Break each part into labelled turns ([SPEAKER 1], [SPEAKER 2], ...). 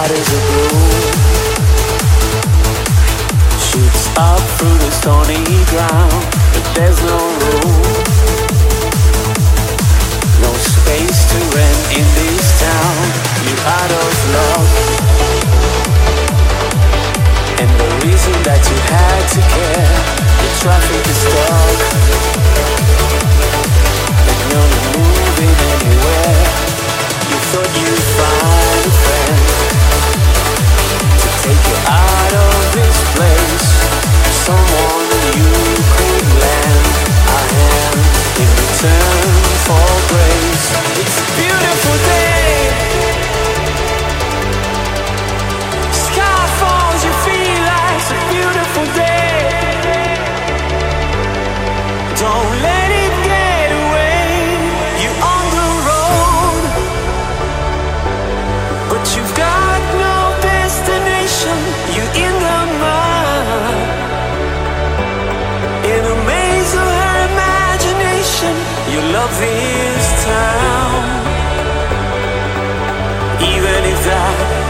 [SPEAKER 1] hot as a blue. Shoots up through the stony ground, but there's no room. No space to rent in this town. You're out of love. And the reason that you had to care, the traffic is stuck. And you're not moving anywhere. You thought you'd find. Take you out of this place. Someone you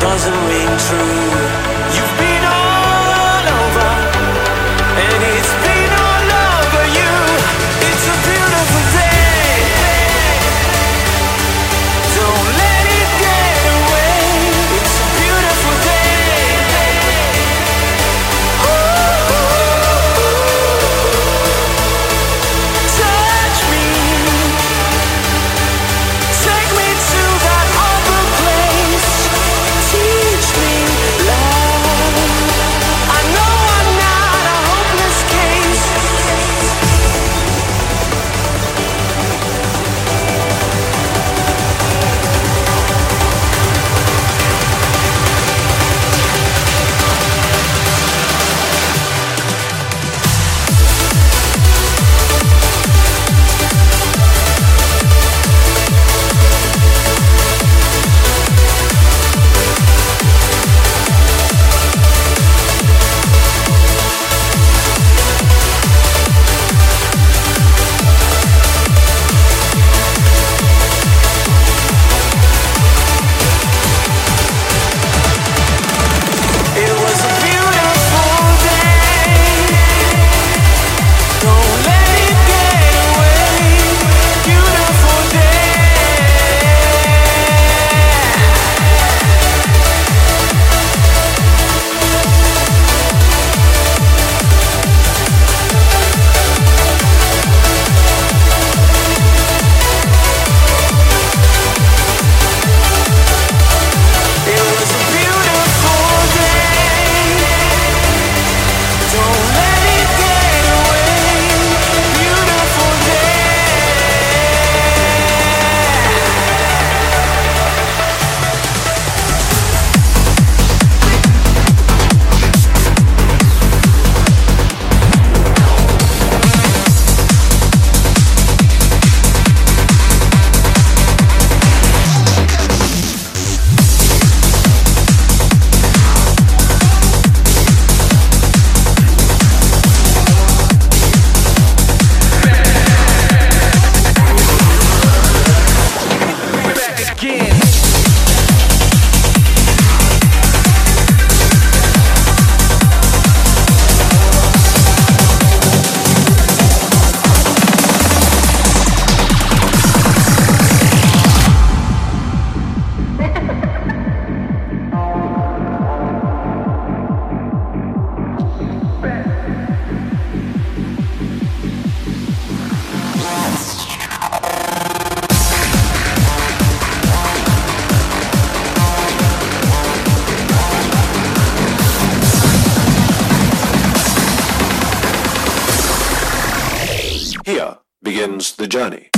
[SPEAKER 1] doesn't ring true.
[SPEAKER 2] the journey.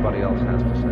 [SPEAKER 1] Anybody else has to say.